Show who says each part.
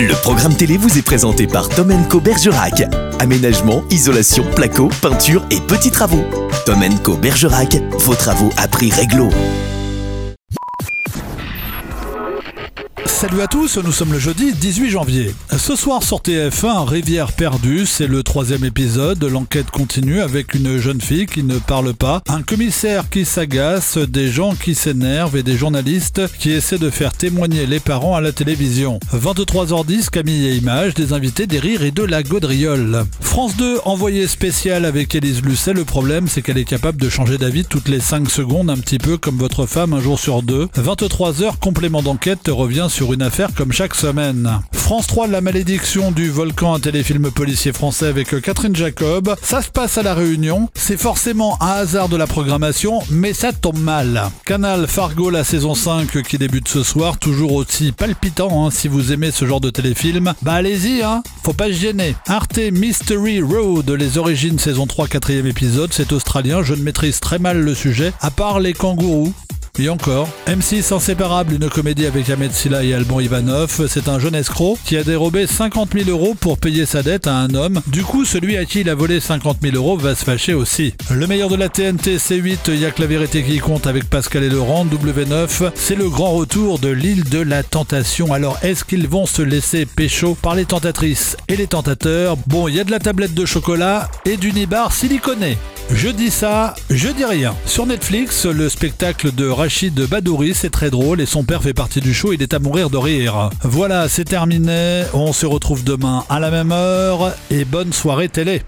Speaker 1: Le programme télé vous est présenté par Tom Co Bergerac. Aménagement, isolation, placo, peinture et petits travaux. Tom Co Bergerac, vos travaux à prix réglo.
Speaker 2: Salut à tous, nous sommes le jeudi 18 janvier. Ce soir sur TF1, Rivière perdue, c'est le troisième épisode. L'enquête continue avec une jeune fille qui ne parle pas, un commissaire qui s'agace, des gens qui s'énervent et des journalistes qui essaient de faire témoigner les parents à la télévision. 23h10, Camille et Images, des invités, des rires et de la gaudriole. France 2, envoyé spécial avec Élise Lucet. Le problème, c'est qu'elle est capable de changer d'avis toutes les 5 secondes, un petit peu comme votre femme un jour sur deux. 23h, complément d'enquête revient sur une affaire comme chaque semaine. France 3, La malédiction du volcan, un téléfilm policier français avec Catherine Jacob. Ça se passe à La Réunion. C'est forcément un hasard de la programmation, mais ça tombe mal. Canal Fargo, la saison 5 qui débute ce soir, toujours aussi palpitant hein, si vous aimez ce genre de téléfilm. Bah allez-y, hein, faut pas se gêner. Arte Mystery Road, les origines saison 3, quatrième épisode, c'est australien, je ne maîtrise très mal le sujet, à part les kangourous. Et encore, M6 Inséparable, une comédie avec Ahmed Silla et Alban Ivanov. C'est un jeune escroc qui a dérobé 50 000 euros pour payer sa dette à un homme. Du coup, celui à qui il a volé 50 000 euros va se fâcher aussi. Le meilleur de la TNT C8, y a que la vérité qui compte avec Pascal et Laurent, W9. C'est le grand retour de l'île de la tentation. Alors, est-ce qu'ils vont se laisser pécho par les tentatrices et les tentateurs? Bon, il y a de la tablette de chocolat et du nibar siliconé. Je dis ça, je dis rien. Sur Netflix, le spectacle de Rachid Badouri, c'est très drôle et son père fait partie du show, il est à mourir de rire. Voilà, c'est terminé, on se retrouve demain à la même heure et bonne soirée télé.